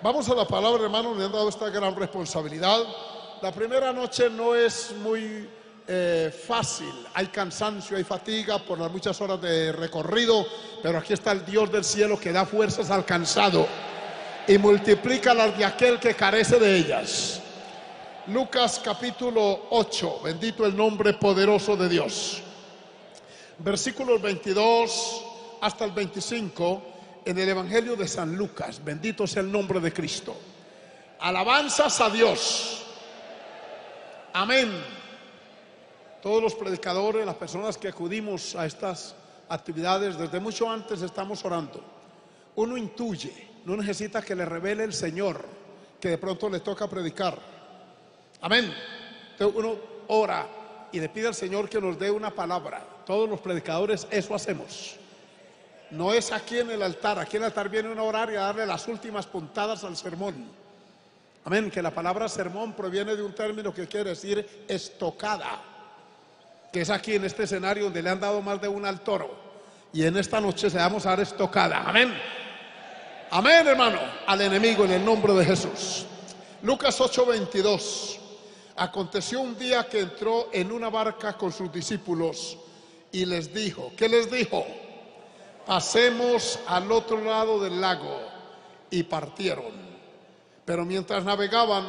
Vamos a la palabra, hermano, me han dado esta gran responsabilidad. La primera noche no es muy eh, fácil, hay cansancio, hay fatiga por las muchas horas de recorrido, pero aquí está el Dios del cielo que da fuerzas al cansado y multiplica las de aquel que carece de ellas. Lucas capítulo 8, bendito el nombre poderoso de Dios. Versículos 22 hasta el 25 en el Evangelio de San Lucas. Bendito sea el nombre de Cristo. Alabanzas a Dios. Amén. Todos los predicadores, las personas que acudimos a estas actividades, desde mucho antes estamos orando. Uno intuye, no necesita que le revele el Señor, que de pronto le toca predicar. Amén. Entonces uno ora y le pide al Señor que nos dé una palabra. Todos los predicadores eso hacemos. No es aquí en el altar, aquí en el altar viene una orar y a darle las últimas puntadas al sermón. Amén, que la palabra sermón proviene de un término que quiere decir estocada, que es aquí en este escenario donde le han dado más de una al toro. Y en esta noche se vamos a dar estocada. Amén. Amén, hermano, al enemigo en el nombre de Jesús. Lucas 8:22. Aconteció un día que entró en una barca con sus discípulos y les dijo, ¿qué les dijo? Pasemos al otro lado del lago. Y partieron. Pero mientras navegaban,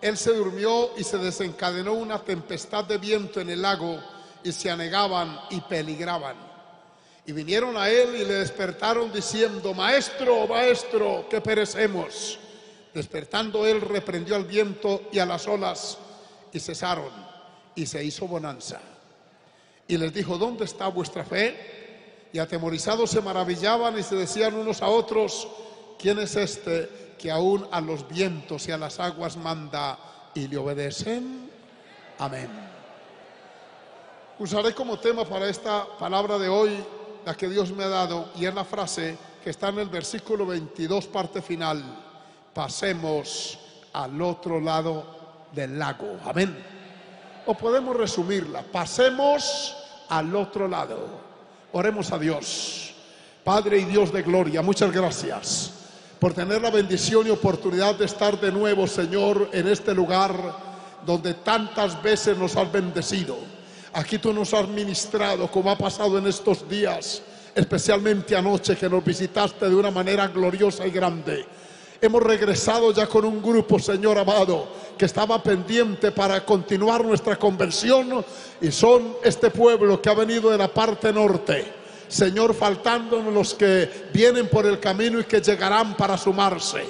él se durmió y se desencadenó una tempestad de viento en el lago y se anegaban y peligraban. Y vinieron a él y le despertaron diciendo, Maestro, Maestro, que perecemos. Despertando él reprendió al viento y a las olas y cesaron y se hizo bonanza. Y les dijo, ¿dónde está vuestra fe? Y atemorizados se maravillaban y se decían unos a otros, ¿quién es este que aún a los vientos y a las aguas manda y le obedecen? Amén. Usaré como tema para esta palabra de hoy la que Dios me ha dado y es la frase que está en el versículo 22, parte final. Pasemos al otro lado del lago. Amén. O podemos resumirla. Pasemos al otro lado. Oremos a Dios. Padre y Dios de gloria, muchas gracias por tener la bendición y oportunidad de estar de nuevo, Señor, en este lugar donde tantas veces nos has bendecido. Aquí tú nos has ministrado, como ha pasado en estos días, especialmente anoche que nos visitaste de una manera gloriosa y grande. Hemos regresado ya con un grupo, Señor amado, que estaba pendiente para continuar nuestra conversión y son este pueblo que ha venido de la parte norte. Señor, faltándonos los que vienen por el camino y que llegarán para sumarse.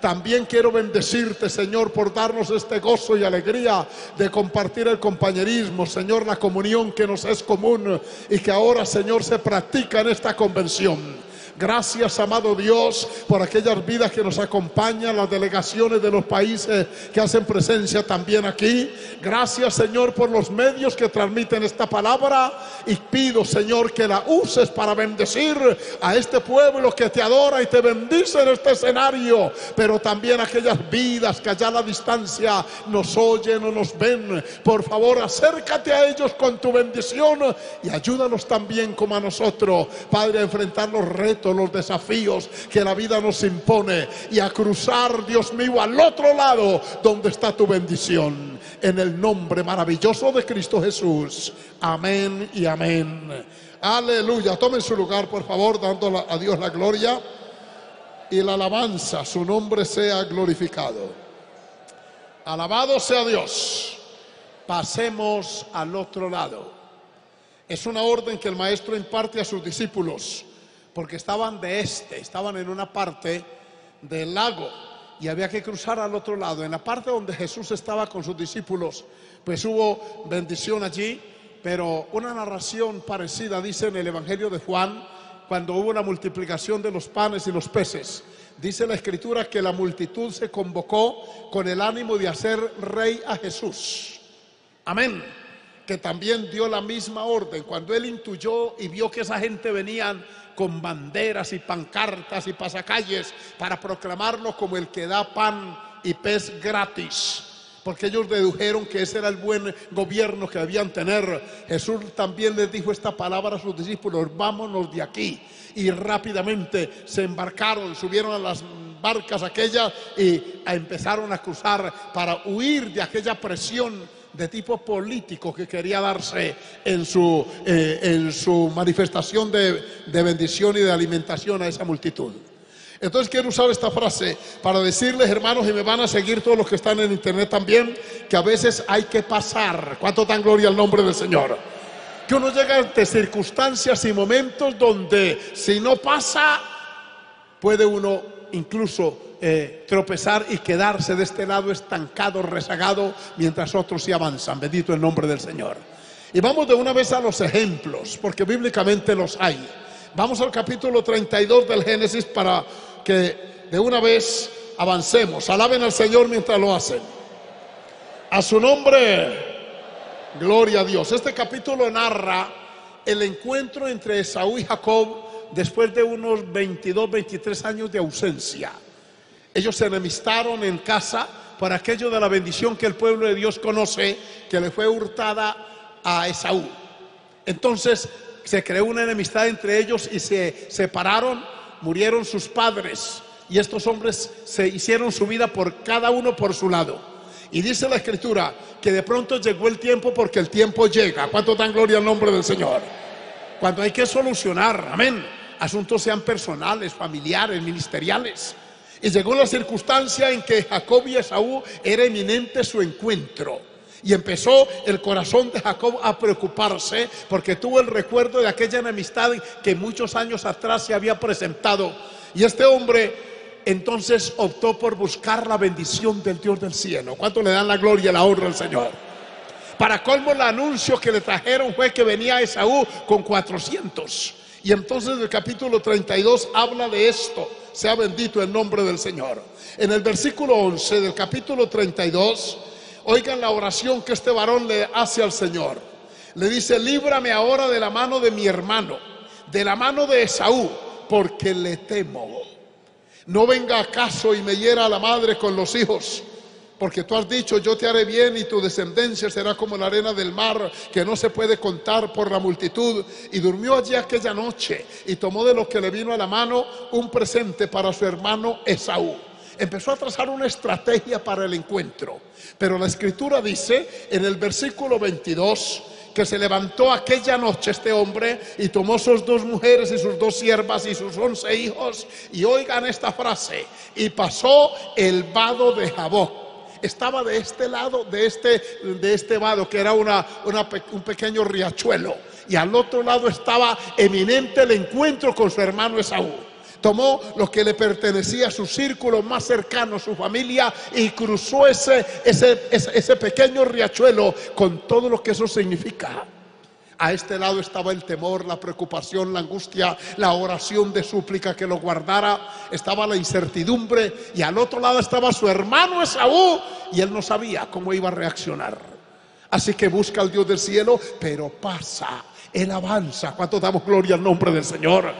También quiero bendecirte, Señor, por darnos este gozo y alegría de compartir el compañerismo, Señor, la comunión que nos es común y que ahora, Señor, se practica en esta convención. Gracias, amado Dios, por aquellas vidas que nos acompañan, las delegaciones de los países que hacen presencia también aquí. Gracias, Señor, por los medios que transmiten esta palabra. Y pido, Señor, que la uses para bendecir a este pueblo que te adora y te bendice en este escenario. Pero también aquellas vidas que allá a la distancia nos oyen o nos ven. Por favor, acércate a ellos con tu bendición y ayúdanos también como a nosotros, Padre, a enfrentar los retos los desafíos que la vida nos impone y a cruzar, Dios mío, al otro lado donde está tu bendición. En el nombre maravilloso de Cristo Jesús. Amén y amén. Aleluya. Tomen su lugar, por favor, dando a Dios la gloria y la alabanza. Su nombre sea glorificado. Alabado sea Dios. Pasemos al otro lado. Es una orden que el maestro imparte a sus discípulos porque estaban de este, estaban en una parte del lago y había que cruzar al otro lado. En la parte donde Jesús estaba con sus discípulos, pues hubo bendición allí, pero una narración parecida dice en el Evangelio de Juan, cuando hubo una multiplicación de los panes y los peces. Dice la escritura que la multitud se convocó con el ánimo de hacer rey a Jesús. Amén que también dio la misma orden. Cuando él intuyó y vio que esa gente venían con banderas y pancartas y pasacalles para proclamarlo como el que da pan y pez gratis. Porque ellos dedujeron que ese era el buen gobierno que debían tener. Jesús también les dijo esta palabra a sus discípulos, vámonos de aquí. Y rápidamente se embarcaron, subieron a las barcas aquellas y empezaron a cruzar para huir de aquella presión de tipo político que quería darse en su, eh, en su manifestación de, de bendición y de alimentación a esa multitud. Entonces quiero usar esta frase para decirles, hermanos, y me van a seguir todos los que están en internet también, que a veces hay que pasar. ¿Cuánto dan gloria al nombre del Señor? Que uno llega ante circunstancias y momentos donde si no pasa, puede uno incluso eh, tropezar y quedarse de este lado estancado, rezagado, mientras otros sí avanzan. Bendito el nombre del Señor. Y vamos de una vez a los ejemplos, porque bíblicamente los hay. Vamos al capítulo 32 del Génesis para que de una vez avancemos. Alaben al Señor mientras lo hacen. A su nombre, gloria a Dios. Este capítulo narra el encuentro entre Esaú y Jacob después de unos 22, 23 años de ausencia. Ellos se enemistaron en casa por aquello de la bendición que el pueblo de Dios conoce, que le fue hurtada a Esaú. Entonces se creó una enemistad entre ellos y se separaron, murieron sus padres y estos hombres se hicieron su vida por cada uno por su lado. Y dice la escritura que de pronto llegó el tiempo porque el tiempo llega. ¿Cuánto dan gloria al nombre del Señor? Cuando hay que solucionar, amén, asuntos sean personales, familiares, ministeriales. Y llegó la circunstancia en que Jacob y Esaú era eminente su encuentro. Y empezó el corazón de Jacob a preocuparse porque tuvo el recuerdo de aquella enemistad que muchos años atrás se había presentado. Y este hombre entonces optó por buscar la bendición del Dios del cielo. ¿Cuánto le dan la gloria y la honra al Señor? Para colmo el anuncio que le trajeron fue que venía Esaú con 400. Y entonces el capítulo 32 habla de esto. Sea bendito el nombre del Señor. En el versículo 11 del capítulo 32 Oigan la oración que este varón le hace al Señor. Le dice, líbrame ahora de la mano de mi hermano, de la mano de Esaú, porque le temo. No venga acaso y me hiera a la madre con los hijos, porque tú has dicho, yo te haré bien y tu descendencia será como la arena del mar, que no se puede contar por la multitud. Y durmió allí aquella noche y tomó de lo que le vino a la mano un presente para su hermano Esaú empezó a trazar una estrategia para el encuentro. Pero la escritura dice en el versículo 22 que se levantó aquella noche este hombre y tomó sus dos mujeres y sus dos siervas y sus once hijos. Y oigan esta frase, y pasó el vado de Jaboc estaba de este lado, de este, de este vado, que era una, un pequeño riachuelo. Y al otro lado estaba eminente el encuentro con su hermano Esaú tomó lo que le pertenecía a su círculo más cercano, su familia, y cruzó ese, ese, ese, pequeño riachuelo con todo lo que eso significa. A este lado estaba el temor, la preocupación, la angustia, la oración de súplica que lo guardara, estaba la incertidumbre y al otro lado estaba su hermano Esaú y él no sabía cómo iba a reaccionar. Así que busca al Dios del cielo, pero pasa, él avanza. ¿Cuánto damos gloria al nombre del Señor?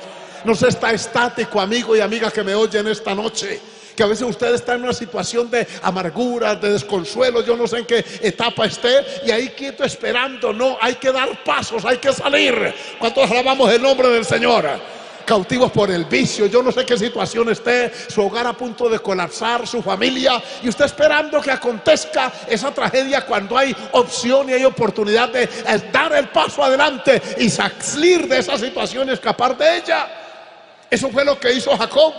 No se está estático, amigo y amiga que me oyen esta noche. Que a veces usted está en una situación de amargura, de desconsuelo, yo no sé en qué etapa esté, y ahí quieto esperando. No, hay que dar pasos, hay que salir. ¿Cuántos alabamos el nombre del Señor? cautivos por el vicio, yo no sé qué situación esté, su hogar a punto de colapsar, su familia, y usted esperando que acontezca esa tragedia cuando hay opción y hay oportunidad de dar el paso adelante y salir de esa situación y escapar de ella. Eso fue lo que hizo Jacob.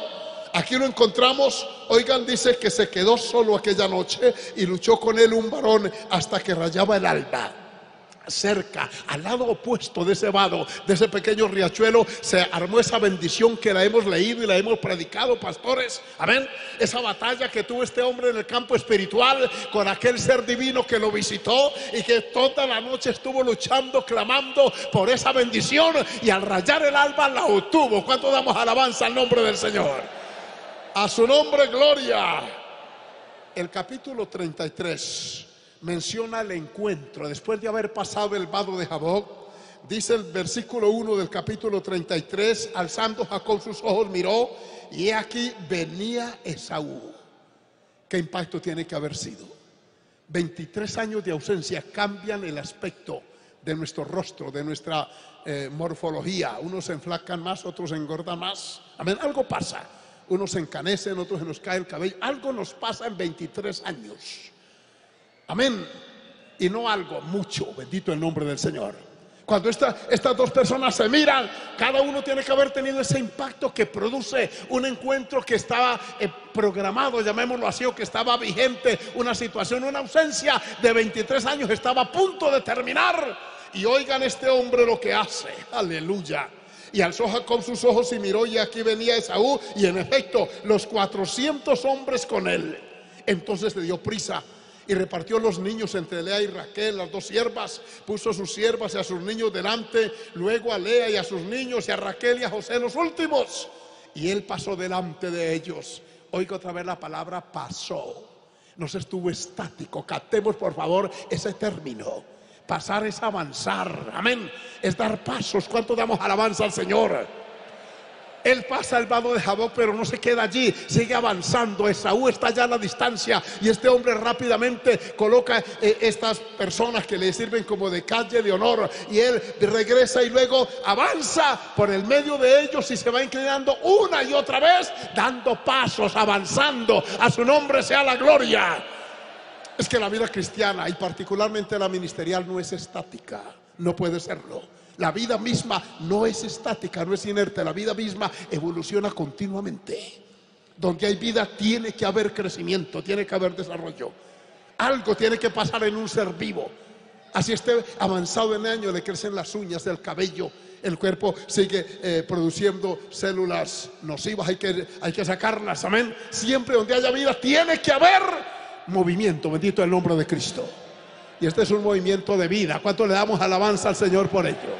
Aquí lo encontramos, oigan, dice que se quedó solo aquella noche y luchó con él un varón hasta que rayaba el alba cerca, al lado opuesto de ese vado, de ese pequeño riachuelo, se armó esa bendición que la hemos leído y la hemos predicado, pastores. Amén. Esa batalla que tuvo este hombre en el campo espiritual con aquel ser divino que lo visitó y que toda la noche estuvo luchando, clamando por esa bendición y al rayar el alba la obtuvo. ¿Cuánto damos alabanza al nombre del Señor? A su nombre, gloria. El capítulo 33 menciona el encuentro. Después de haber pasado el vado de Jaboc, dice el versículo 1 del capítulo 33, alzando Jacob sus ojos, miró y aquí venía Esaú. ¿Qué impacto tiene que haber sido? 23 años de ausencia cambian el aspecto de nuestro rostro, de nuestra eh, morfología. Unos se enflacan más, otros engordan más. Amén, algo pasa. Unos se encanecen, otros se nos cae el cabello. Algo nos pasa en 23 años. Amén. Y no algo, mucho. Bendito el nombre del Señor. Cuando estas dos personas se miran, cada uno tiene que haber tenido ese impacto que produce un encuentro que estaba eh, programado, llamémoslo así, o que estaba vigente, una situación, una ausencia de 23 años estaba a punto de terminar. Y oigan este hombre lo que hace, aleluya. Y alzó Jacob sus ojos y miró y aquí venía Esaú y en efecto los 400 hombres con él. Entonces le dio prisa y repartió los niños entre Lea y Raquel, las dos siervas, puso a sus siervas y a sus niños delante, luego a Lea y a sus niños y a Raquel y a José los últimos. Y él pasó delante de ellos. Oiga otra vez la palabra pasó. No se estuvo estático. Captemos por favor ese término. Pasar es avanzar. Amén. Es dar pasos. ¿Cuánto damos alabanza al Señor? Él pasa al vado de Jaboc, pero no se queda allí, sigue avanzando. Esaú está ya a la distancia y este hombre rápidamente coloca eh, estas personas que le sirven como de calle de honor y él regresa y luego avanza por el medio de ellos y se va inclinando una y otra vez, dando pasos, avanzando. A su nombre sea la gloria. Es que la vida cristiana y particularmente la ministerial no es estática, no puede serlo. La vida misma no es estática, no es inerte, la vida misma evoluciona continuamente. Donde hay vida tiene que haber crecimiento, tiene que haber desarrollo. Algo tiene que pasar en un ser vivo. Así esté avanzado en años, le crecen las uñas, el cabello, el cuerpo sigue eh, produciendo células nocivas, hay que, hay que sacarlas, amén. Siempre donde haya vida tiene que haber movimiento, bendito el nombre de Cristo. Y este es un movimiento de vida. ¿Cuánto le damos alabanza al Señor por ello?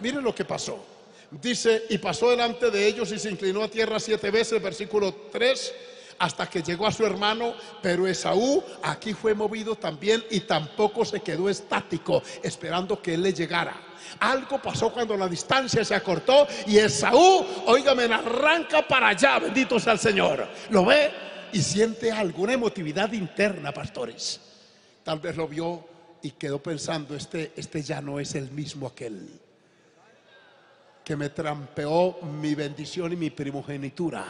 Miren lo que pasó. Dice, y pasó delante de ellos y se inclinó a tierra siete veces, versículo 3, hasta que llegó a su hermano, pero Esaú aquí fue movido también y tampoco se quedó estático, esperando que él le llegara. Algo pasó cuando la distancia se acortó y Esaú, oígame, arranca para allá, bendito sea el Señor. Lo ve y siente alguna emotividad interna, pastores. Tal vez lo vio y quedó pensando, este, este ya no es el mismo aquel que me trampeó mi bendición y mi primogenitura.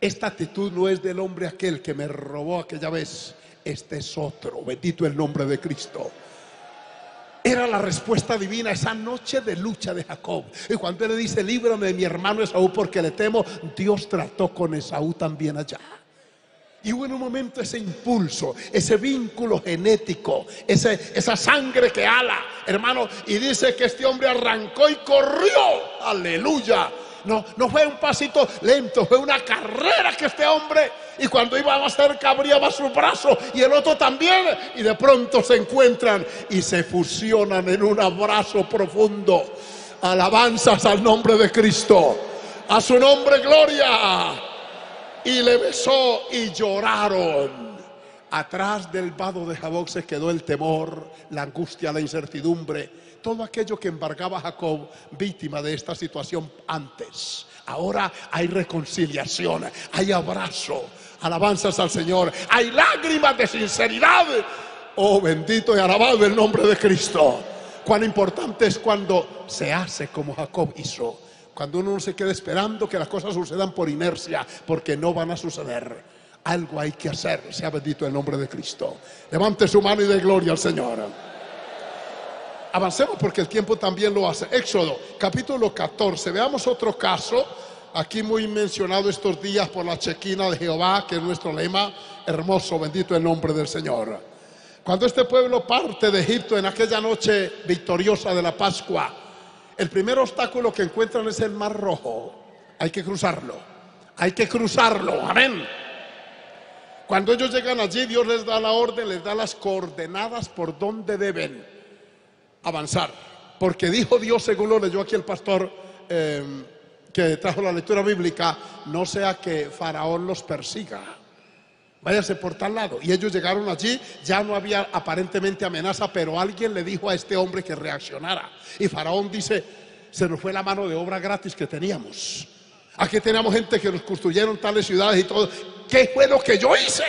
Esta actitud no es del hombre aquel que me robó aquella vez, este es otro, bendito el nombre de Cristo. Era la respuesta divina esa noche de lucha de Jacob. Y cuando él le dice, líbrame de mi hermano Esaú porque le temo, Dios trató con Esaú también allá. Y hubo en un momento ese impulso, ese vínculo genético, ese, esa sangre que ala, hermano. Y dice que este hombre arrancó y corrió. Aleluya. No, no fue un pasito lento, fue una carrera que este hombre, y cuando iba a cerca abriaba su brazo y el otro también, y de pronto se encuentran y se fusionan en un abrazo profundo. Alabanzas al nombre de Cristo. A su nombre, gloria y le besó y lloraron. Atrás del vado de Jacob se quedó el temor, la angustia, la incertidumbre, todo aquello que embargaba a Jacob víctima de esta situación antes. Ahora hay reconciliación, hay abrazo, alabanzas al Señor, hay lágrimas de sinceridad. Oh, bendito y alabado el nombre de Cristo. Cuán importante es cuando se hace como Jacob hizo cuando uno no se queda esperando que las cosas sucedan por inercia, porque no van a suceder. Algo hay que hacer, sea bendito el nombre de Cristo. Levante su mano y de gloria al Señor. Avancemos porque el tiempo también lo hace. Éxodo, capítulo 14. Veamos otro caso, aquí muy mencionado estos días por la chequina de Jehová, que es nuestro lema. Hermoso, bendito el nombre del Señor. Cuando este pueblo parte de Egipto en aquella noche victoriosa de la Pascua, el primer obstáculo que encuentran es el mar rojo. Hay que cruzarlo. Hay que cruzarlo. Amén. Cuando ellos llegan allí, Dios les da la orden, les da las coordenadas por donde deben avanzar. Porque dijo Dios, según lo leyó aquí el pastor eh, que trajo la lectura bíblica, no sea que Faraón los persiga. Váyase por tal lado. Y ellos llegaron allí, ya no había aparentemente amenaza, pero alguien le dijo a este hombre que reaccionara. Y Faraón dice, se nos fue la mano de obra gratis que teníamos. Aquí teníamos gente que nos construyeron tales ciudades y todo. ¿Qué fue lo que yo hice?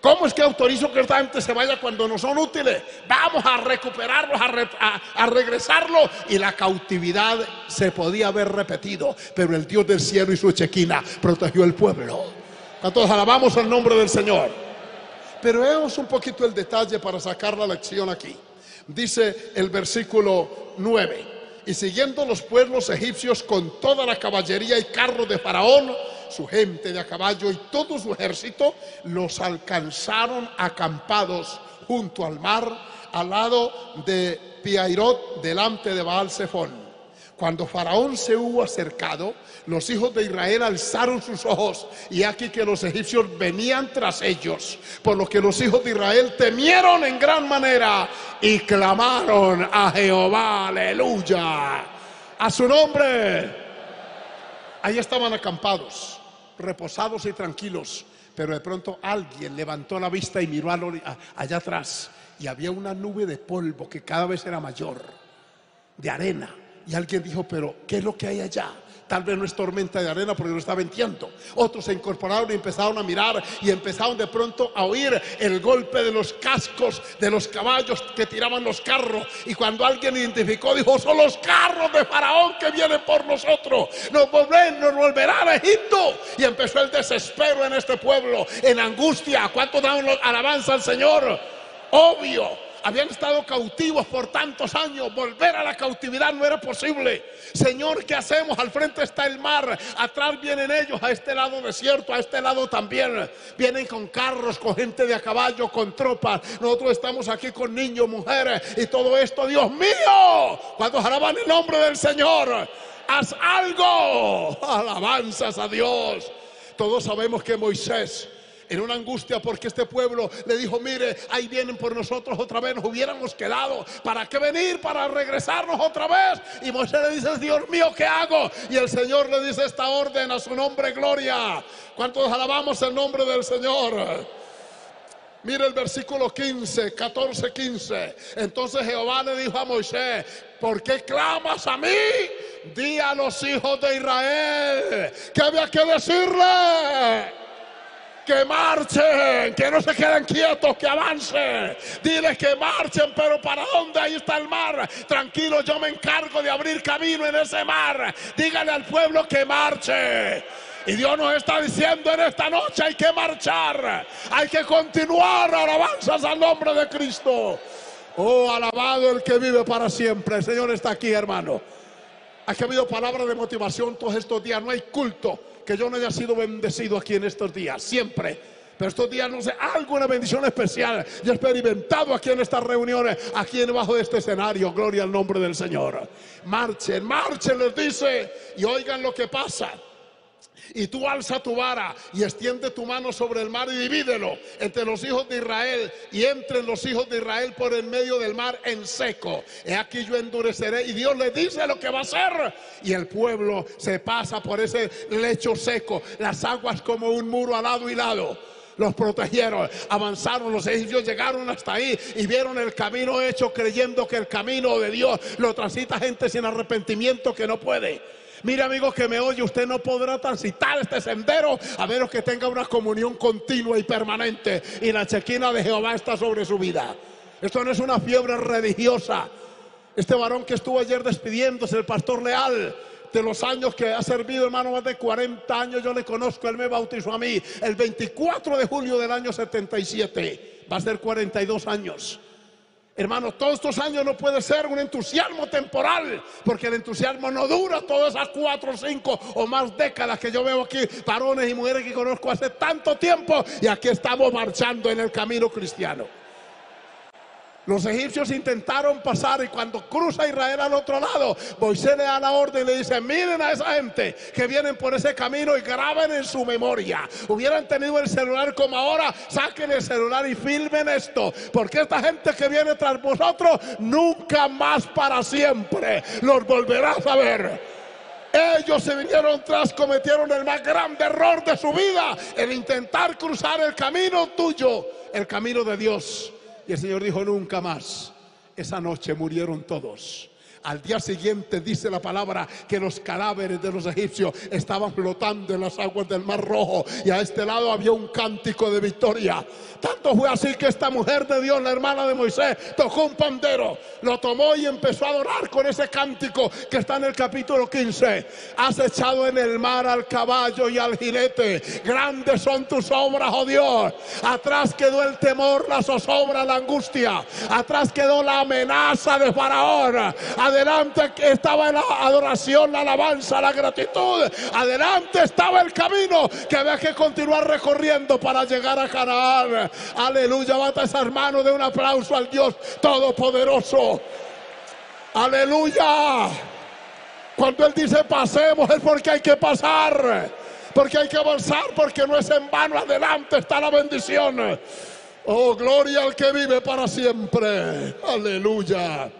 ¿Cómo es que autorizo que esta gente se vaya cuando no son útiles? Vamos a recuperarlos, a, regresarlos. Y la cautividad se podía haber repetido, pero el Dios del cielo y su chequina protegió el pueblo. Entonces alabamos el nombre del Señor. Pero veamos un poquito el detalle para sacar la lección aquí. Dice el versículo 9 y siguiendo los pueblos egipcios con toda la caballería y carros de Faraón, su gente de a caballo y todo su ejército, los alcanzaron acampados junto al mar, al lado de Piairot, delante de Baal. Cuando Faraón se hubo acercado, los hijos de Israel alzaron sus ojos y aquí que los egipcios venían tras ellos, por lo que los hijos de Israel temieron en gran manera y clamaron a Jehová, aleluya, a su nombre. Ahí estaban acampados, reposados y tranquilos, pero de pronto alguien levantó la vista y miró allá atrás y había una nube de polvo que cada vez era mayor, de arena y alguien dijo, pero ¿qué es lo que hay allá? Tal vez no es tormenta de arena porque no está venteando. Otros se incorporaron y empezaron a mirar y empezaron de pronto a oír el golpe de los cascos de los caballos que tiraban los carros. Y cuando alguien identificó, dijo, son los carros de Faraón que vienen por nosotros. Nos, volverán, nos volverá a Egipto. Y empezó el desespero en este pueblo, en angustia. ¿Cuánto dan alabanza al Señor? Obvio habían estado cautivos por tantos años, volver a la cautividad no era posible. Señor, ¿qué hacemos? Al frente está el mar, atrás vienen ellos, a este lado desierto, a este lado también. Vienen con carros, con gente de a caballo, con tropas. Nosotros estamos aquí con niños, mujeres y todo esto. Dios mío, cuando alaban el nombre del Señor, haz algo. Alabanzas a Dios. Todos sabemos que Moisés en una angustia porque este pueblo le dijo, mire, ahí vienen por nosotros otra vez, nos hubiéramos quedado. ¿Para qué venir? Para regresarnos otra vez. Y Moisés le dice, Dios mío, ¿qué hago? Y el Señor le dice esta orden a su nombre, gloria. ¿Cuántos alabamos el nombre del Señor? Mire el versículo 15, 14, 15. Entonces Jehová le dijo a Moisés, ¿por qué clamas a mí? Di a los hijos de Israel que había que decirle que marchen, que no se queden quietos, que avancen. Dile que marchen, pero ¿para dónde? Ahí está el mar. Tranquilo, yo me encargo de abrir camino en ese mar. Dígale al pueblo que marche. Y Dios nos está diciendo en esta noche hay que marchar, hay que continuar alabanzas al nombre de Cristo. Oh, alabado el que vive para siempre. El Señor está aquí, hermano. Ha habido palabras de motivación todos estos días. No hay culto que yo no haya sido bendecido aquí en estos días, siempre. Pero estos días no sé, alguna bendición especial he experimentado aquí en estas reuniones, aquí debajo de este escenario. Gloria al nombre del Señor. Marchen, marchen, les dice, y oigan lo que pasa. Y tú alza tu vara y extiende tu mano sobre el mar y divídelo entre los hijos de Israel y entre los hijos de Israel por el medio del mar en seco. He aquí yo endureceré y Dios le dice lo que va a hacer. Y el pueblo se pasa por ese lecho seco, las aguas como un muro al lado y lado los protegieron, avanzaron, los egipcios llegaron hasta ahí y vieron el camino hecho creyendo que el camino de Dios lo transita gente sin arrepentimiento que no puede. Mire amigo que me oye, usted no podrá transitar este sendero a menos que tenga una comunión continua y permanente y la chequina de Jehová está sobre su vida. Esto no es una fiebre religiosa. Este varón que estuvo ayer despidiéndose, el pastor Leal, de los años que ha servido, hermano, más de 40 años, yo le conozco, él me bautizó a mí el 24 de julio del año 77, va a ser 42 años. Hermano, todos estos años no puede ser un entusiasmo temporal, porque el entusiasmo no dura todas esas cuatro, cinco o más décadas que yo veo aquí, varones y mujeres que conozco hace tanto tiempo, y aquí estamos marchando en el camino cristiano. Los egipcios intentaron pasar y cuando cruza Israel al otro lado, Moisés le da la orden y le dice, miren a esa gente que vienen por ese camino y graben en su memoria. Hubieran tenido el celular como ahora, saquen el celular y filmen esto. Porque esta gente que viene tras vosotros, nunca más para siempre los volverás a ver. Ellos se vinieron tras, cometieron el más grande error de su vida, el intentar cruzar el camino tuyo, el camino de Dios. Y el Señor dijo, nunca más. Esa noche murieron todos. Al día siguiente dice la palabra que los cadáveres de los egipcios estaban flotando en las aguas del Mar Rojo y a este lado había un cántico de victoria. Tanto fue así que esta mujer de Dios, la hermana de Moisés, tocó un pandero, lo tomó y empezó a adorar con ese cántico que está en el capítulo 15. Has echado en el mar al caballo y al jinete. Grandes son tus obras, oh Dios. Atrás quedó el temor, la zozobra, la angustia. Atrás quedó la amenaza de Faraón. Estaba la adoración, la alabanza, la gratitud. Adelante estaba el camino que había que continuar recorriendo para llegar a Canaán. Aleluya, bata esa hermano de un aplauso al Dios Todopoderoso. Aleluya. Cuando Él dice pasemos es porque hay que pasar. Porque hay que avanzar, porque no es en vano. Adelante está la bendición. Oh, gloria al que vive para siempre. Aleluya.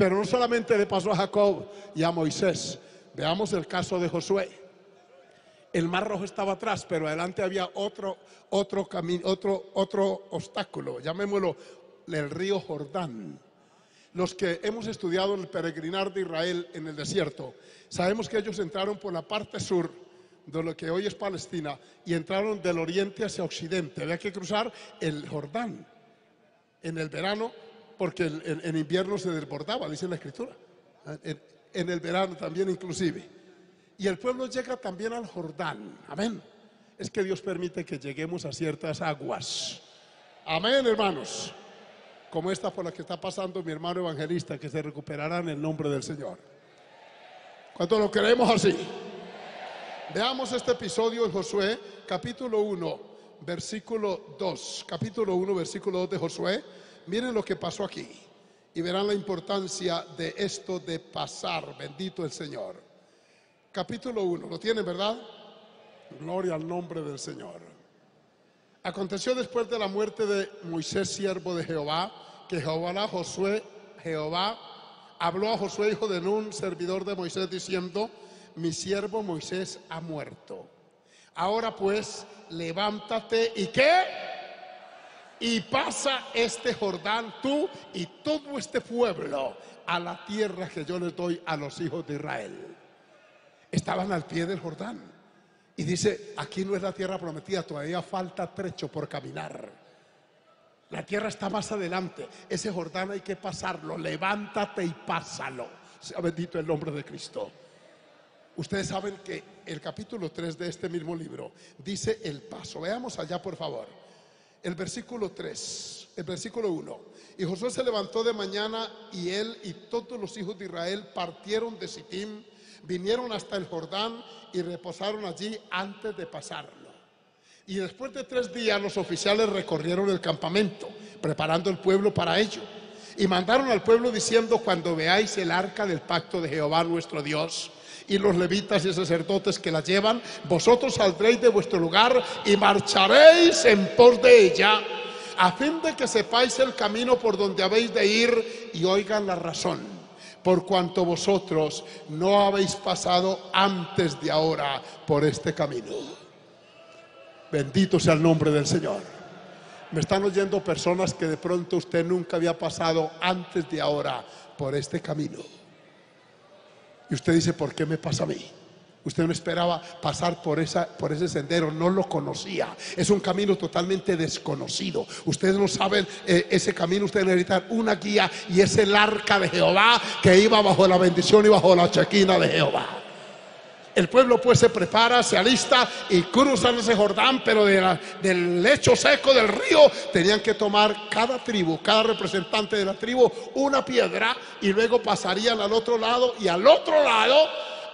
Pero no solamente le pasó a Jacob y a Moisés. Veamos el caso de Josué. El mar rojo estaba atrás, pero adelante había otro, otro camino, otro, otro obstáculo. Llamémoslo el río Jordán. Los que hemos estudiado el peregrinar de Israel en el desierto, sabemos que ellos entraron por la parte sur de lo que hoy es Palestina y entraron del oriente hacia occidente. Había que cruzar el Jordán en el verano porque en, invierno se desbordaba, dice la escritura. En, en el verano también inclusive. Y el pueblo llega también al Jordán. Amén. Es que Dios permite que lleguemos a ciertas aguas. Amén, hermanos como esta por la que está pasando mi hermano evangelista, que se recuperará en el nombre del Señor. ¿Cuánto lo queremos así? Veamos este episodio en Josué, capítulo 1, versículo 2. Capítulo 1, versículo 2 de Josué. Miren lo que pasó aquí y verán la importancia de esto de pasar. Bendito el Señor. Capítulo 1, ¿lo tienen, verdad? Gloria al nombre del Señor. Aconteció después de la muerte de Moisés, siervo de Jehová, que Jehová, Josué, Jehová habló a Josué, hijo de Nun, servidor de Moisés, diciendo, mi siervo Moisés ha muerto. Ahora pues, levántate y qué? Y pasa este Jordán tú y todo este pueblo a la tierra que yo les doy a los hijos de Israel. Estaban al pie del Jordán. Y dice, aquí no es la tierra prometida, todavía falta trecho por caminar. La tierra está más adelante. Ese Jordán hay que pasarlo. Levántate y pásalo. Sea bendito el nombre de Cristo. Ustedes saben que el capítulo 3 de este mismo libro dice el paso. Veamos allá, por favor. El versículo 3, el versículo 1. Y Josué se levantó de mañana y él y todos los hijos de Israel partieron de Sittim vinieron hasta el Jordán y reposaron allí antes de pasarlo. Y después de tres días los oficiales recorrieron el campamento, preparando el pueblo para ello. Y mandaron al pueblo diciendo, cuando veáis el arca del pacto de Jehová nuestro Dios, y los levitas y sacerdotes que la llevan, vosotros saldréis de vuestro lugar y marcharéis en pos de ella, a fin de que sepáis el camino por donde habéis de ir y oigan la razón por cuanto vosotros no habéis pasado antes de ahora por este camino. Bendito sea el nombre del Señor. Me están oyendo personas que de pronto usted nunca había pasado antes de ahora por este camino. Y usted dice, ¿por qué me pasa a mí? Usted no esperaba pasar por, esa, por ese sendero, no lo conocía. Es un camino totalmente desconocido. Ustedes no saben eh, ese camino, ustedes necesitan una guía y es el arca de Jehová que iba bajo la bendición y bajo la chequina de Jehová. El pueblo pues se prepara, se alista y cruzan ese Jordán, pero del lecho seco del río tenían que tomar cada tribu, cada representante de la tribu, una piedra y luego pasarían al otro lado y al otro lado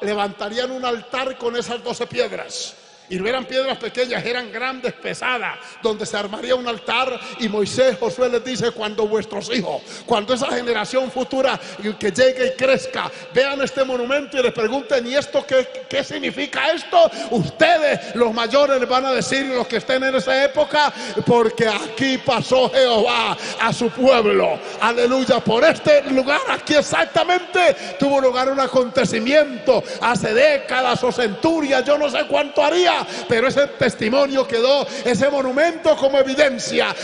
levantarían un altar con esas doce piedras. Y no eran piedras pequeñas, eran grandes, pesadas, donde se armaría un altar. Y Moisés, Josué les dice, cuando vuestros hijos, cuando esa generación futura que llegue y crezca, vean este monumento y les pregunten, ¿y esto qué, qué significa esto? Ustedes, los mayores, les van a decir, los que estén en esa época, porque aquí pasó Jehová a su pueblo. Aleluya, por este lugar, aquí exactamente, tuvo lugar un acontecimiento hace décadas o centurias, yo no sé cuánto haría pero ese testimonio quedó, ese monumento como evidencia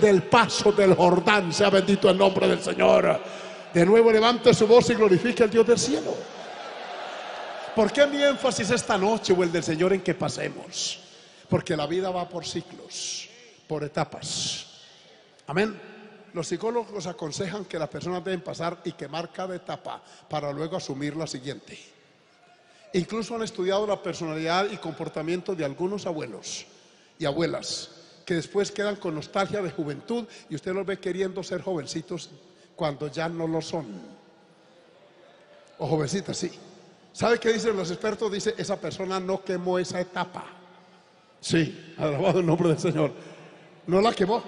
del paso del Jordán. Sea bendito el nombre del Señor. De nuevo levante su voz y glorifique al Dios del cielo. ¿Por qué mi énfasis esta noche o el del Señor en que pasemos? Porque la vida va por ciclos, por etapas. Amén. Los psicólogos aconsejan que las personas deben pasar y quemar cada etapa para luego asumir la siguiente. Incluso han estudiado la personalidad y comportamiento de algunos abuelos y abuelas que después quedan con nostalgia de juventud y usted los ve queriendo ser jovencitos cuando ya no lo son. O jovencitas, sí. ¿Sabe qué dicen los expertos? Dice, esa persona no quemó esa etapa. Sí, alabado el nombre del Señor. No la quemó.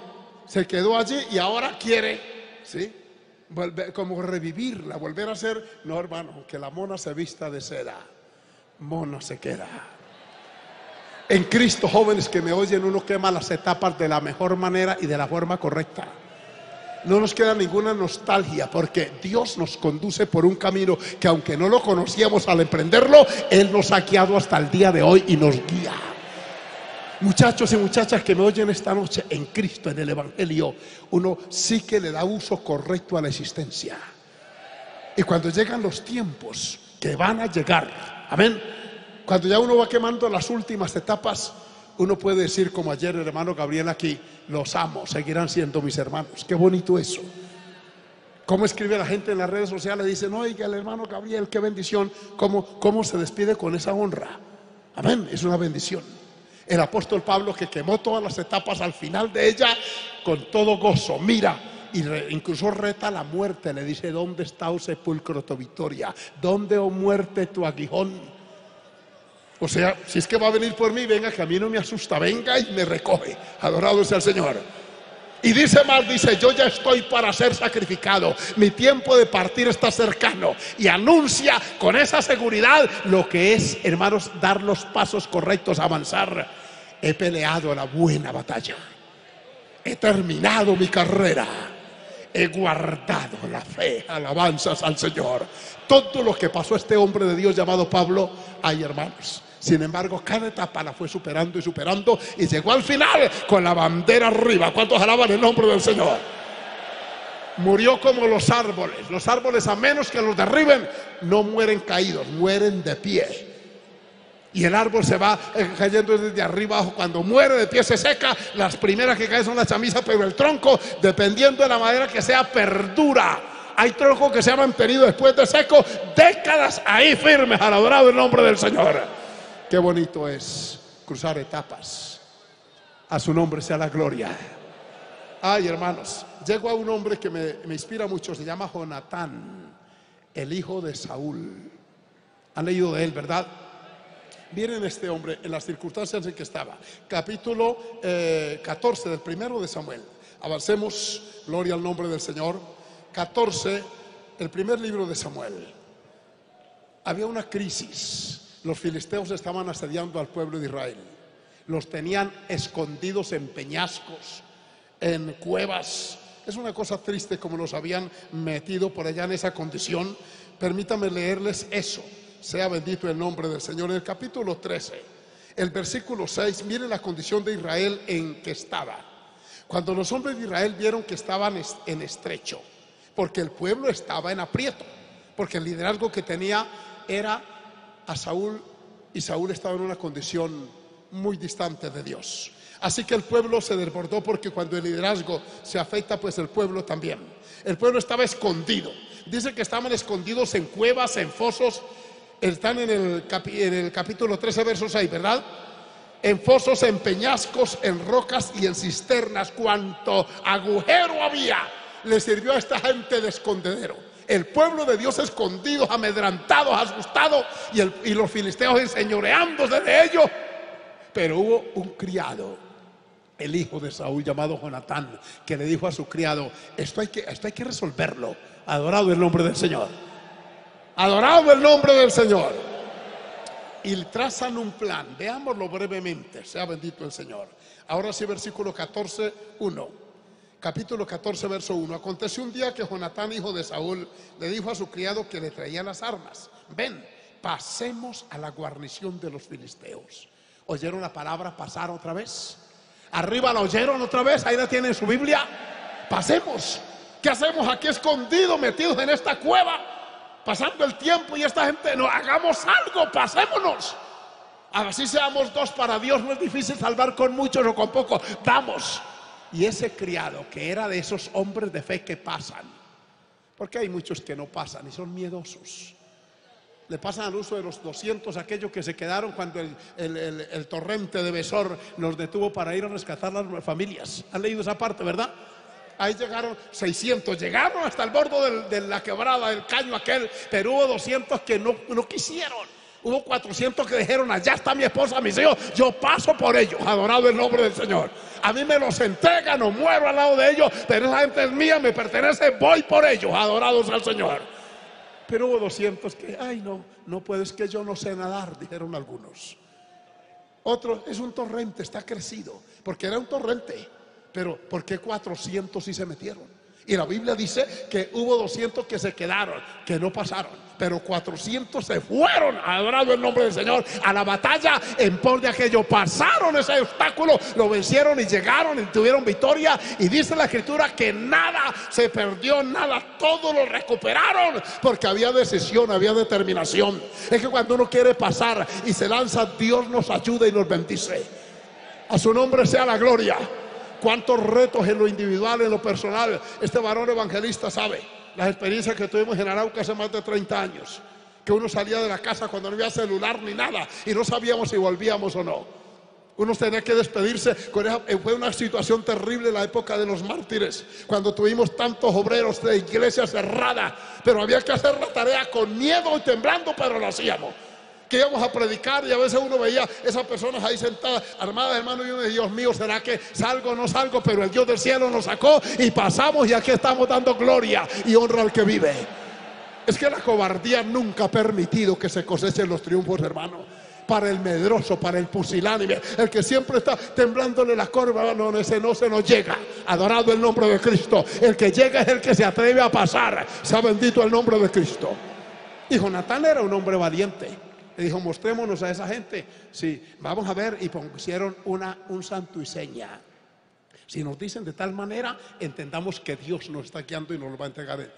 Se quedó allí y ahora quiere, ¿sí? como revivirla, volver a ser. No, hermano, que la mona se vista de seda. Mona se queda. En Cristo, jóvenes que me oyen, uno quema las etapas de la mejor manera y de la forma correcta. No nos queda ninguna nostalgia porque Dios nos conduce por un camino que aunque no lo conocíamos al emprenderlo, Él nos ha guiado hasta el día de hoy y nos guía. Muchachos y muchachas que me oyen esta noche en Cristo, en el Evangelio, uno sí que le da uso correcto a la existencia. Y cuando llegan los tiempos que van a llegar, amén, cuando ya uno va quemando las últimas etapas, uno puede decir como ayer el hermano Gabriel aquí, los amo, seguirán siendo mis hermanos. Qué bonito eso. ¿Cómo escribe la gente en las redes sociales? Dicen, oiga, el hermano Gabriel, qué bendición. ¿Cómo, ¿Cómo se despide con esa honra? Amén, es una bendición. El apóstol Pablo que quemó todas las etapas al final de ella con todo gozo. Mira, y incluso reta la muerte. Le dice, ¿dónde está, oh sepulcro, tu victoria? ¿Dónde, oh muerte, tu aguijón? O sea, si es que va a venir por mí, venga, que a mí no me asusta, venga y me recoge. Adorado sea el Señor. Y dice más, dice, yo ya estoy para ser sacrificado. Mi tiempo de partir está cercano. Y anuncia con esa seguridad lo que es, hermanos, dar los pasos correctos, avanzar. He peleado la buena batalla. He terminado mi carrera. He guardado la fe. Alabanzas al Señor. Todo lo que pasó este hombre de Dios llamado Pablo, hay hermanos sin embargo, cada etapa la fue superando y superando y llegó al final con la bandera arriba. ¿Cuántos alaban el nombre del Señor? Murió como los árboles. Los árboles, a menos que los derriben, no mueren caídos, mueren de pie. Y el árbol se va cayendo desde arriba abajo. Cuando muere de pie se seca. Las primeras que caen son las chamisas, pero el tronco, dependiendo de la madera que sea, perdura. Hay troncos que se han mantenido después de seco décadas ahí firmes, al adorado el nombre del Señor. Qué bonito es cruzar etapas. A su nombre sea la gloria. Ay, hermanos, llego a un hombre que me, inspira mucho, se llama Jonatán, el hijo de Saúl. Han leído de él, ¿verdad? Miren este hombre en las circunstancias en que estaba. Capítulo 14 eh, del primero de Samuel. Avancemos, gloria al nombre del Señor. 14, el primer libro de Samuel. Había una crisis los filisteos estaban asediando al pueblo de Israel. Los tenían escondidos en peñascos, en cuevas. Es una cosa triste como los habían metido por allá en esa condición. Permítame leerles eso. Sea bendito el nombre del Señor. En el capítulo 13, el versículo 6, miren la condición de Israel en que estaba. Cuando los hombres de Israel vieron que estaban en estrecho, porque el pueblo estaba en aprieto, porque el liderazgo que tenía era a Saúl y Saúl estaba en una condición muy distante de Dios. Así que el pueblo se desbordó porque cuando el liderazgo se afecta, pues el pueblo también. El pueblo estaba escondido. Dice que estaban escondidos en cuevas, en fosos. Están en el, en el capítulo 13, versos 6, ¿verdad? En fosos, en peñascos, en rocas y en cisternas. Cuanto agujero había, le sirvió a esta gente de escondedero el pueblo de Dios escondidos, amedrantados, asustados y, los filisteos enseñoreándose de ellos. Pero hubo un criado, el hijo de Saúl llamado Jonatán, que le dijo a su criado, esto hay que, esto hay que resolverlo. Adorado el nombre del Señor. Adorado el nombre del Señor. Y trazan un plan. Veámoslo brevemente. Sea bendito el Señor. Ahora sí, versículo 14, 1 capítulo 14, verso 1. Aconteció un día que Jonatán, hijo de Saúl, le dijo a su criado que le traía las armas, ven, pasemos a la guarnición de los filisteos. ¿Oyeron la palabra pasar otra vez? Arriba la oyeron otra vez, ahí la tienen en su Biblia. Pasemos. ¿Qué hacemos aquí escondidos, metidos en esta cueva? Pasando el tiempo y esta gente, no, hagamos algo, pasémonos. Así seamos dos para Dios, no es difícil salvar con muchos o con pocos, damos. Y ese criado que era de esos hombres de fe que pasan, porque hay muchos que no pasan y son miedosos. Le pasan al uso de los 200 aquellos que se quedaron cuando el, torrente de Besor nos detuvo para ir a rescatar las familias. ¿Han leído esa parte, verdad? Ahí llegaron 600, llegaron hasta el borde de la quebrada, del caño aquel, pero hubo 200 que no, no quisieron. Hubo 400 que dijeron, allá está mi esposa, mis hijos, yo paso por ellos, adorado el nombre del Señor. A mí me los entregan, no muero al lado de ellos, pero esa gente es mía, me pertenece, voy por ellos, adorados al Señor. Pero hubo 200 que, ay no, no puedes que yo no sé nadar, dijeron algunos. Otro, es un torrente, está crecido, porque era un torrente. Pero ¿por qué 400 sí se metieron? Y la Biblia dice que hubo 200 que se quedaron, que no pasaron pero 400 se fueron, adorando el nombre del Señor, a la batalla en pos de aquello. Pasaron ese obstáculo, lo vencieron y llegaron y tuvieron victoria. Y dice la escritura que nada se perdió, nada, todo lo recuperaron, porque había decisión, había determinación. Es que cuando uno quiere pasar y se lanza, Dios nos ayuda y nos bendice. A su nombre sea la gloria. Cuántos retos en lo individual, en lo personal, este varón evangelista sabe las experiencias que tuvimos en Arauca hace más de 30 años, que uno salía de la casa cuando no había celular ni nada y no sabíamos si volvíamos o no. Uno tenía que despedirse. Eh, fue una situación terrible la época de los mártires, cuando tuvimos tantos obreros de iglesia cerrada, pero había que hacer la tarea con miedo y temblando, pero lo hacíamos que íbamos a predicar y a veces uno veía esas personas ahí sentadas, armadas, hermano, y uno decía, Dios mío, ¿será que salgo o no salgo? Pero el Dios del cielo nos sacó y pasamos y aquí estamos dando gloria y honra al que vive. Es que la cobardía nunca ha permitido que se cosechen los triunfos, hermano. Para el medroso, para el pusilánime, el que siempre está temblándole la corva, no, ese no se nos llega. Adorado el nombre de Cristo. El que llega es el que se atreve a pasar. Sea bendito el nombre de Cristo. Y Jonatán era un hombre valiente. Dijo, mostrémonos a esa gente. Sí, vamos a ver. Y pusieron una, un santo y seña. Si nos dicen de tal manera, entendamos que Dios nos está guiando y nos lo va a entregar.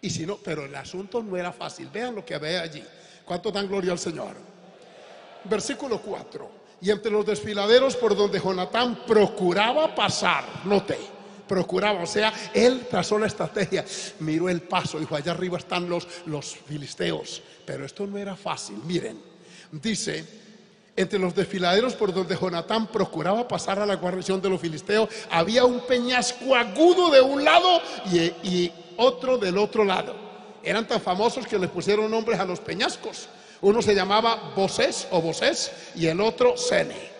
Y si no, pero el asunto no era fácil. Vean lo que había allí. ¿Cuánto dan gloria al Señor? Versículo 4. Y entre los desfiladeros por donde Jonatán procuraba pasar, noté, procuraba, o sea, él trazó la estrategia, miró el paso, dijo, allá arriba están los, los filisteos, pero esto no era fácil. Miren, dice, entre los desfiladeros por donde Jonatán procuraba pasar a la guarnición de los filisteos, había un peñasco agudo de un lado y, otro del otro lado. Eran tan famosos que les pusieron nombres a los peñascos. Uno se llamaba Bosés o Bosés y el otro Sene.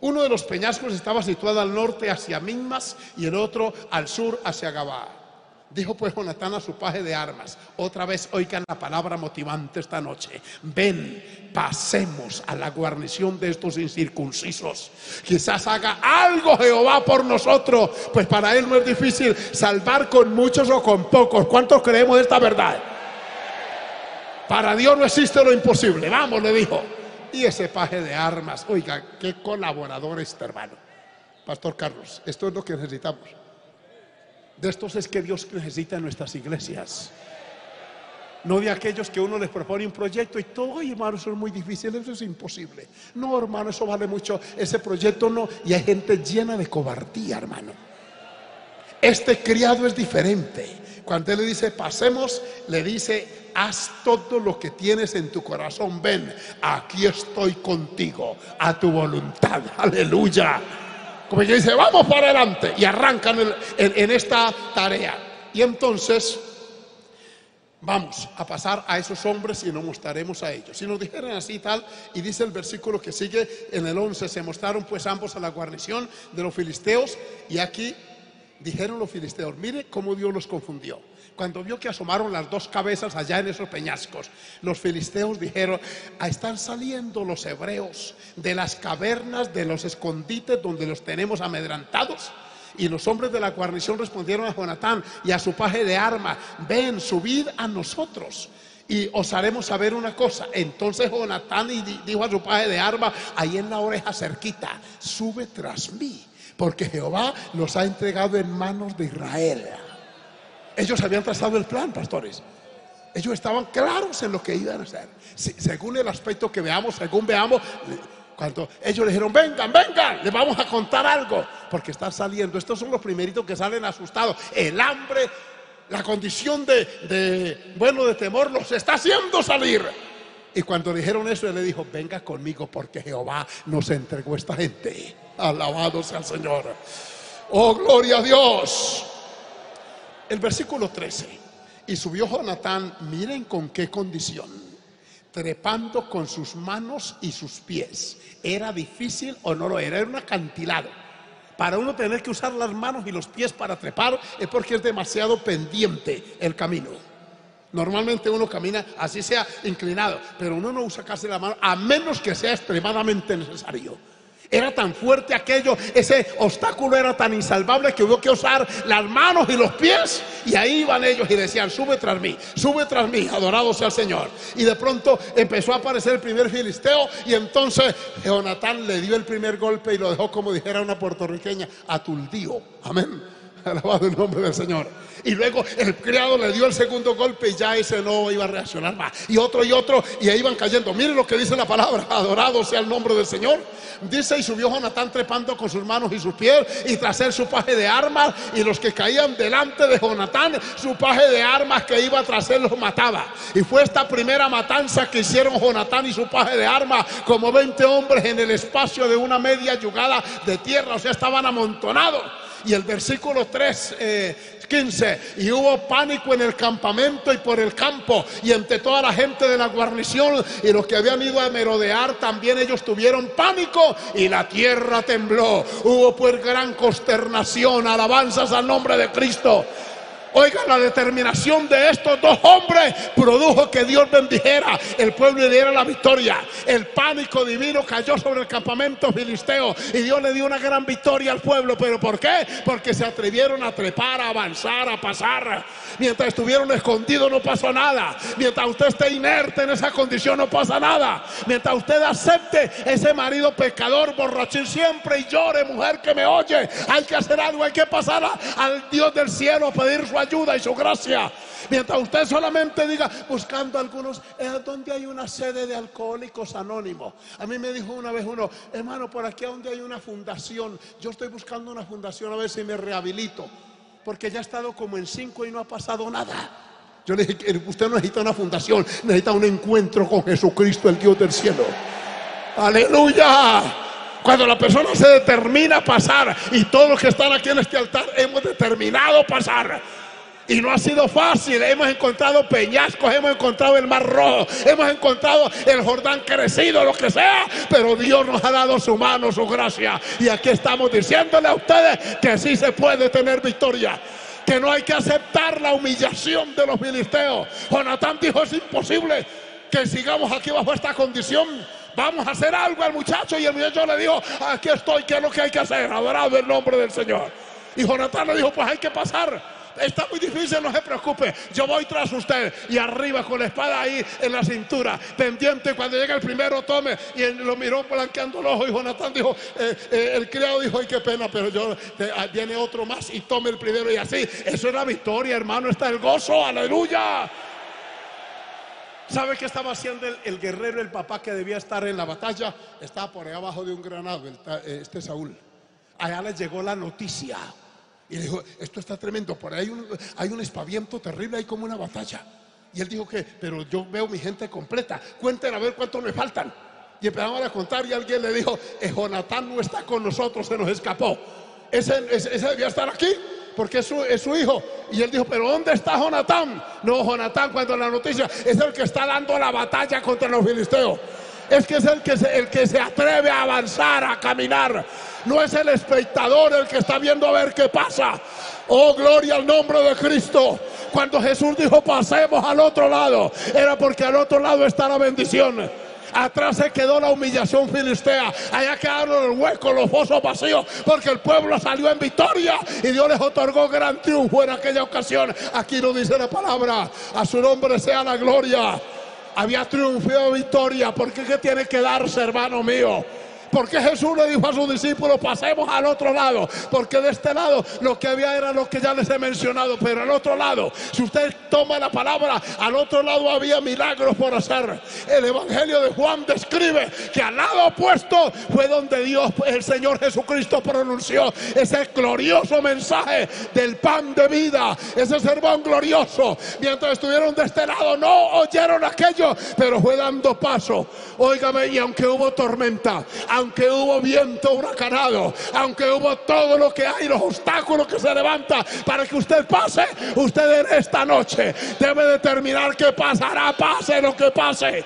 Uno de los peñascos estaba situado al norte hacia Minmas y el otro al sur hacia Gabá. Dijo pues Jonatán a su paje de armas, otra vez oigan la palabra motivante esta noche, ven, pasemos a la guarnición de estos incircuncisos. Quizás haga algo Jehová por nosotros, pues para él no es difícil salvar con muchos o con pocos. ¿Cuántos creemos esta verdad? Para Dios no existe lo imposible. Vamos, le dijo. Y ese paje de armas, oiga, qué colaborador este hermano. Pastor Carlos, esto es lo que necesitamos. De estos es que Dios necesita en nuestras iglesias. No de aquellos que uno les propone un proyecto y todo, hermano, eso es muy difícil, eso es imposible. No, hermano, eso vale mucho. Ese proyecto no. Y hay gente llena de cobardía, hermano. Este criado es diferente. Cuando él le dice, pasemos, le dice, haz todo lo que tienes en tu corazón. Ven, aquí estoy contigo, a tu voluntad. Aleluya. Como que dice, vamos para adelante y arrancan en, esta tarea. Y entonces vamos a pasar a esos hombres y nos mostraremos a ellos. Si nos dijeran así tal, y dice el versículo que sigue en el 11, se mostraron pues ambos a la guarnición de los filisteos y aquí dijeron los filisteos, mire cómo Dios los confundió. Cuando vio que asomaron las dos cabezas allá en esos peñascos, los filisteos dijeron, están saliendo los hebreos de las cavernas, de los escondites donde los tenemos amedrantados. Y los hombres de la guarnición respondieron a Jonatán y a su paje de arma, ven, subid a nosotros y os haremos saber una cosa. Entonces Jonatán dijo a su paje de arma, ahí en la oreja cerquita, sube tras mí, porque Jehová los ha entregado en manos de Israel. Ellos habían trazado el plan, pastores. Ellos estaban claros en lo que iban a hacer. según el aspecto que veamos, según veamos, cuando ellos le dijeron, vengan, vengan, les vamos a contar algo, porque están saliendo. Estos son los primeritos que salen asustados. El hambre, la condición de, de bueno, de temor los está haciendo salir. Y cuando dijeron eso, él le dijo, venga conmigo porque Jehová nos entregó esta gente. Alabado sea el Señor. Oh, gloria a Dios. El versículo 13. Y subió Jonatán, miren con qué condición, trepando con sus manos y sus pies. ¿Era difícil o no lo era? Era un acantilado. Para uno tener que usar las manos y los pies para trepar es porque es demasiado pendiente el camino. Normalmente uno camina así sea inclinado, pero uno no usa casi la mano a menos que sea extremadamente necesario. Era tan fuerte aquello, ese obstáculo era tan insalvable que hubo que usar las manos y los pies. Y ahí iban ellos y decían, sube tras mí, sube tras mí, adorado sea el Señor. Y de pronto empezó a aparecer el primer filisteo y entonces Jonatán le dio el primer golpe y lo dejó como dijera una puertorriqueña, aturdido. Amén. Alabado el nombre del Señor. Y luego el criado le dio el segundo golpe y ya ese no iba a reaccionar más. Y otro y otro, y ahí iban cayendo. Miren lo que dice la palabra: adorado sea el nombre del Señor. Dice: Y subió Jonatán trepando con sus manos y sus pies, y tras él su paje de armas. Y los que caían delante de Jonatán, su paje de armas que iba tras él los mataba. Y fue esta primera matanza que hicieron Jonatán y su paje de armas, como 20 hombres en el espacio de una media yugada de tierra. O sea, estaban amontonados. Y el versículo 3, 15, eh, y hubo pánico en el campamento y por el campo y entre toda la gente de la guarnición y los que habían ido a merodear, también ellos tuvieron pánico y la tierra tembló. Hubo pues gran consternación, alabanzas al nombre de Cristo. Oiga, la determinación de estos dos hombres produjo que Dios bendijera el pueblo y diera la victoria. El pánico divino cayó sobre el campamento filisteo y Dios le dio una gran victoria al pueblo. ¿Pero por qué? Porque se atrevieron a trepar, a avanzar, a pasar. Mientras estuvieron escondidos no pasó nada. Mientras usted esté inerte en esa condición no pasa nada. Mientras usted acepte ese marido pecador, borrachín siempre y llore, mujer que me oye, hay que hacer algo, hay que pasar al Dios del cielo a pedir su ayuda y su gracia. Mientras usted solamente diga, buscando algunos, es donde hay una sede de alcohólicos anónimos. A mí me dijo una vez uno, hermano, por aquí donde hay una fundación, yo estoy buscando una fundación a ver si me rehabilito, porque ya he estado como en cinco y no ha pasado nada. Yo le dije, usted no necesita una fundación, necesita un encuentro con Jesucristo, el Dios del cielo. Aleluya. Cuando la persona se determina a pasar, y todos los que están aquí en este altar hemos determinado pasar y no ha sido fácil. Hemos encontrado peñascos, hemos encontrado el mar rojo, hemos encontrado el Jordán crecido, lo que sea. Pero Dios nos ha dado su mano, su gracia. Y aquí estamos diciéndole a ustedes que sí se puede tener victoria. Que no hay que aceptar la humillación de los filisteos. Jonatán dijo: Es imposible que sigamos aquí bajo esta condición. Vamos a hacer algo al muchacho. Y el muchacho le dijo: Aquí estoy, ¿qué es lo que hay que hacer? Adorado el nombre del Señor. Y Jonatán le dijo: Pues hay que pasar. Está muy difícil, no se preocupe. Yo voy tras usted y arriba con la espada ahí en la cintura, pendiente. Cuando llega el primero, tome. Y lo miró blanqueando el ojo. Y Jonathan dijo: eh, eh, El criado dijo: Ay, qué pena, pero yo ah, viene otro más y tome el primero. Y así, eso es la victoria, hermano. Está el gozo, aleluya. ¿Sabe qué estaba haciendo el, guerrero, el papá que debía estar en la batalla? Estaba por ahí abajo de un granado, eh, este Saúl. Allá le llegó la noticia. Y le dijo, esto está tremendo, por ahí hay un, hay un espaviento terrible, hay como una batalla. Y él dijo que, pero yo veo mi gente completa, cuenten a ver cuántos me faltan. Y empezaron a contar y alguien le dijo, eh, Jonatán no está con nosotros, se nos escapó. Ese, ese, debía estar aquí porque es su, es su, hijo. Y él dijo, pero ¿dónde está Jonatán? No, Jonatán, cuando la noticia es el que está dando la batalla contra los filisteos. Es que es el que el que se atreve a avanzar, a caminar. No es el espectador el que está viendo a ver qué pasa. Oh, gloria al nombre de Cristo. Cuando Jesús dijo pasemos al otro lado, era porque al otro lado está la bendición. Atrás se quedó la humillación filistea. Allá quedaron los huecos, los fosos vacíos, porque el pueblo salió en victoria y Dios les otorgó gran triunfo en aquella ocasión. Aquí no dice la palabra. A su nombre sea la gloria. Había triunfado victoria. porque qué tiene que darse, hermano mío? Porque Jesús le dijo a sus discípulos, pasemos al otro lado. Porque de este lado lo que había era lo que ya les he mencionado. Pero al otro lado, si usted toma la palabra, al otro lado había milagros por hacer. El Evangelio de Juan describe que al lado opuesto fue donde Dios, el Señor Jesucristo pronunció ese glorioso mensaje del pan de vida. Ese sermón glorioso. Mientras estuvieron de este lado no oyeron aquello, pero fue dando paso. Óigame, y aunque hubo tormenta, aunque hubo viento huracanado, aunque hubo todo lo que hay, los obstáculos que se levantan para que usted pase, usted en esta noche debe determinar que pasará, pase lo que pase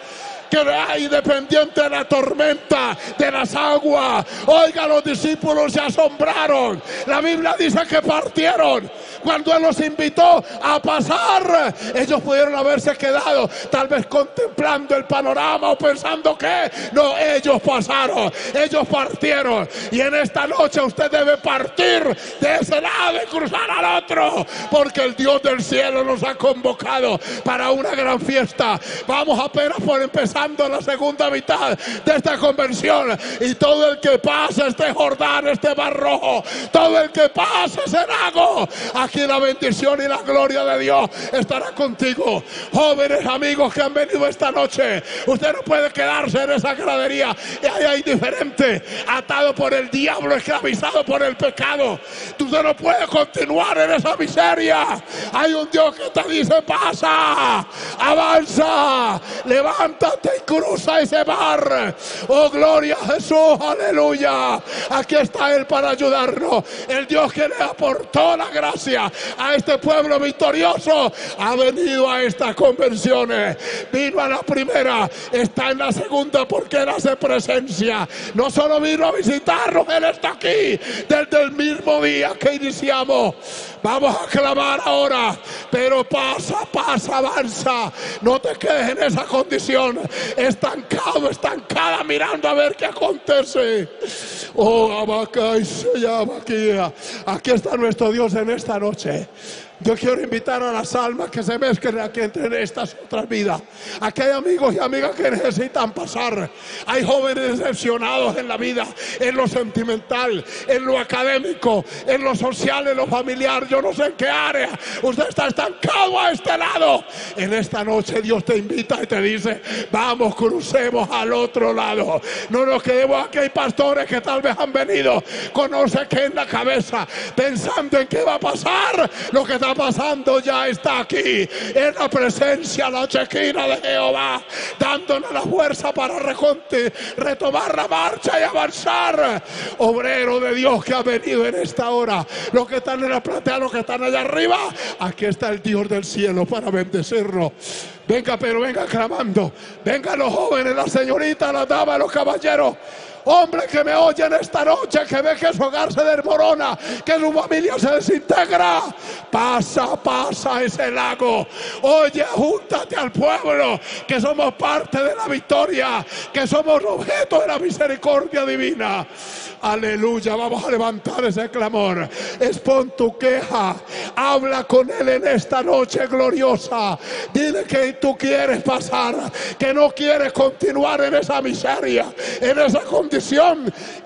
que hay dependiente de la tormenta, de las aguas. Oiga, los discípulos se asombraron. La Biblia dice que partieron. Cuando Él los invitó a pasar, ellos pudieron haberse quedado tal vez contemplando el panorama o pensando que no, ellos pasaron, ellos partieron. Y en esta noche usted debe partir de ese lado y cruzar al otro, porque el Dios del cielo nos ha convocado para una gran fiesta. Vamos apenas por empezando la segunda mitad de esta convención y todo el que pasa este Jordán, este Mar Rojo, todo el que pasa ese lago, aquí la bendición y la gloria de Dios estará contigo. Jóvenes amigos que han venido esta noche, usted no puede quedarse en esa gradería y ahí indiferente, atado por el diablo, esclavizado por el pecado. Usted no puede continuar en esa miseria. Hay un Dios que te dice, pasa, avanza, levántate y cruza ese mar. Oh, gloria a Jesús, aleluya. Aquí está Él para ayudarnos. El Dios que le aportó la gracia a este pueblo victorioso ha venido a estas convenciones. Vino a la primera, está en la segunda porque Él hace presencia. No solo vino a visitarnos, Él está aquí desde el mismo día que iniciamos. Vamos a clamar ahora, pero pasa, pasa, avanza. No te quedes en esa condición, estancado, estancada, mirando a ver qué acontece. Oh, Abacay se llama aquí. Aquí está nuestro Dios en esta noche. Yo quiero invitar a las almas que se mezclen aquí entre estas otras vidas. Aquí hay amigos y amigas que necesitan pasar. Hay jóvenes decepcionados en la vida, en lo sentimental, en lo académico, en lo social, en lo familiar. Yo no sé en qué área. Usted está estancado a este lado. En esta noche Dios te invita y te dice, vamos, crucemos al otro lado. No nos quedemos aquí. Hay pastores que tal vez han venido con no sé qué en la cabeza, pensando en qué va a pasar. Lo que está pasando ya está aquí. En la presencia, la chequina de Jehová, dándonos la fuerza para retomar la marcha y avanzar. Obrero de Dios que ha venido en esta hora. Los que están en la platea, los que están allá arriba, aquí está el Dios del cielo para bendecirnos. Venga, pero venga clamando. Venga los jóvenes, las señoritas, las damas, los caballeros. Hombre que me oye en esta noche, que ve que su hogar se desmorona, que su familia se desintegra. Pasa, pasa ese lago. Oye, júntate al pueblo, que somos parte de la victoria, que somos objeto de la misericordia divina. Aleluya, vamos a levantar ese clamor. Expon tu queja, habla con Él en esta noche gloriosa. Dile que tú quieres pasar, que no quieres continuar en esa miseria, en esa condición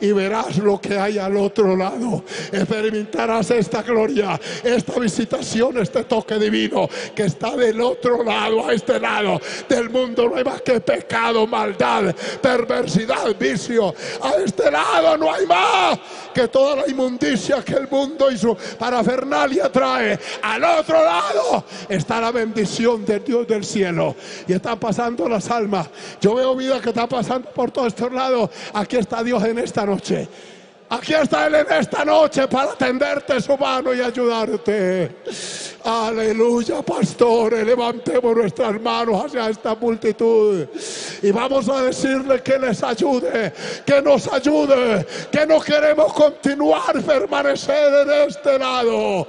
y verás lo que hay al otro lado. Experimentarás esta gloria, esta visitación, este toque divino que está del otro lado, a este lado del mundo. No hay más que pecado, maldad, perversidad, vicio. A este lado no hay más que toda la inmundicia que el mundo y su parafernalia trae. Al otro lado está la bendición de Dios del cielo. Y están pasando las almas. Yo veo vida que está pasando por todos estos lados. Aquí está Dios en esta noche. Aquí está Él en esta noche para tenderte su mano y ayudarte. Aleluya, pastores, levantemos nuestras manos hacia esta multitud y vamos a decirle que les ayude, que nos ayude, que no queremos continuar, permanecer en este lado,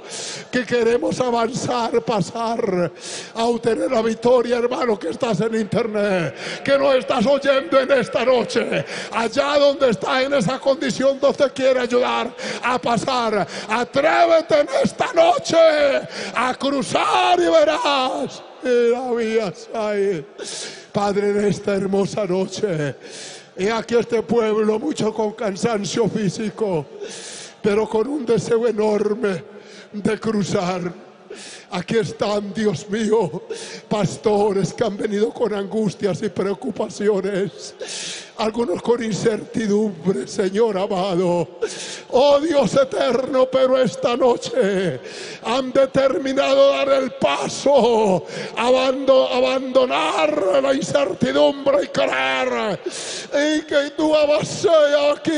que queremos avanzar, pasar a obtener la victoria, hermano, que estás en internet, que no estás oyendo en esta noche, allá donde está en esa condición donde quiere ayudar a pasar. Atrévete en esta noche a cruzar y verás. Padre, en esta hermosa noche Y aquí este pueblo, mucho con cansancio físico, pero con un deseo enorme de cruzar. Aquí están, Dios mío, pastores que han venido con angustias y preocupaciones algunos con incertidumbre, Señor amado. Oh Dios eterno, pero esta noche han determinado dar el paso, abandonar la incertidumbre y creer y que tú aquí,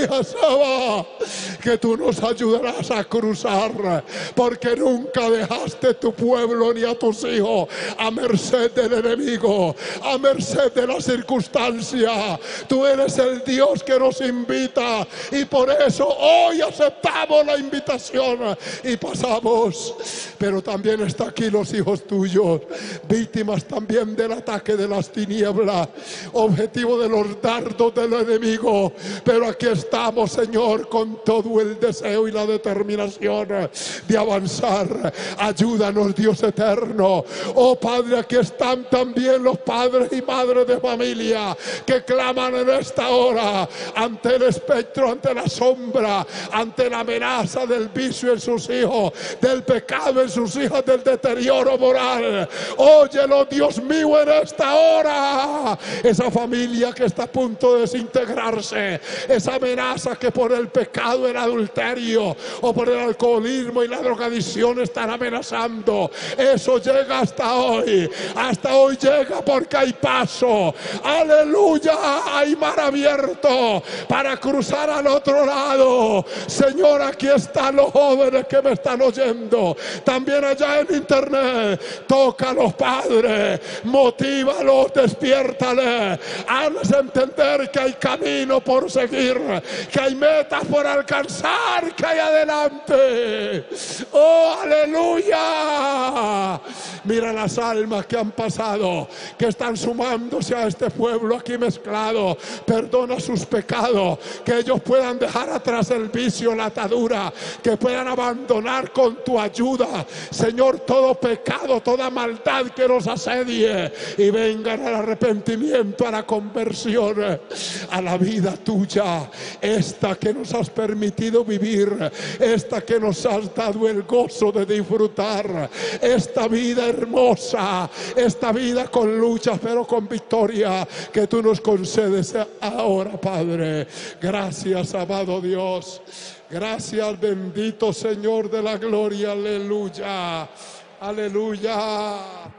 que tú nos ayudarás a cruzar, porque nunca dejaste tu pueblo ni a tus hijos a merced del enemigo, a merced de la circunstancia. Tú eres el Dios que nos invita y por eso hoy aceptamos la invitación y pasamos. Pero también está aquí los hijos tuyos, víctimas también del ataque de las tinieblas, objetivo de los dardos del enemigo. Pero aquí estamos, Señor, con todo el deseo y la determinación de avanzar. Ayúdanos, Dios eterno. Oh Padre, aquí están también los padres y madres de familia que claman en esta hora ante el espectro, ante la sombra, ante la amenaza del vicio en sus hijos, del pecado en sus hijos, del deterioro moral. Óyelo, Dios mío, en esta hora. Esa familia que está a punto de desintegrarse, esa amenaza que por el pecado, el adulterio o por el alcoholismo y la drogadicción están amenazando. Eso llega hasta hoy. Hasta hoy llega porque hay paso. Aleluya, hay mar abierto para cruzar al otro lado. Señor, aquí están los jóvenes que me están oyendo. También allá en internet. Toca a los padres, motívalos, despiértale. Hazles entender que hay camino por seguir, que hay metas por alcanzar, que hay adelante. Oh, aleluya. Mira las almas que han pasado, que están sumándose a este pueblo aquí mezclado. Perdona sus pecados, que ellos puedan dejar atrás el vicio, la atadura, que puedan abandonar con tu ayuda, Señor, todo pecado, toda maldad que nos asedie y vengan al arrepentimiento, a la conversión, a la vida tuya, esta que nos has permitido vivir, esta que nos has dado el gozo de disfrutar, esta vida hermosa, esta vida con lucha, pero con victoria que tú nos concedes ahora, Padre. Gracias, amado Dios. Gracias, bendito Señor de la gloria. Aleluya. Aleluya.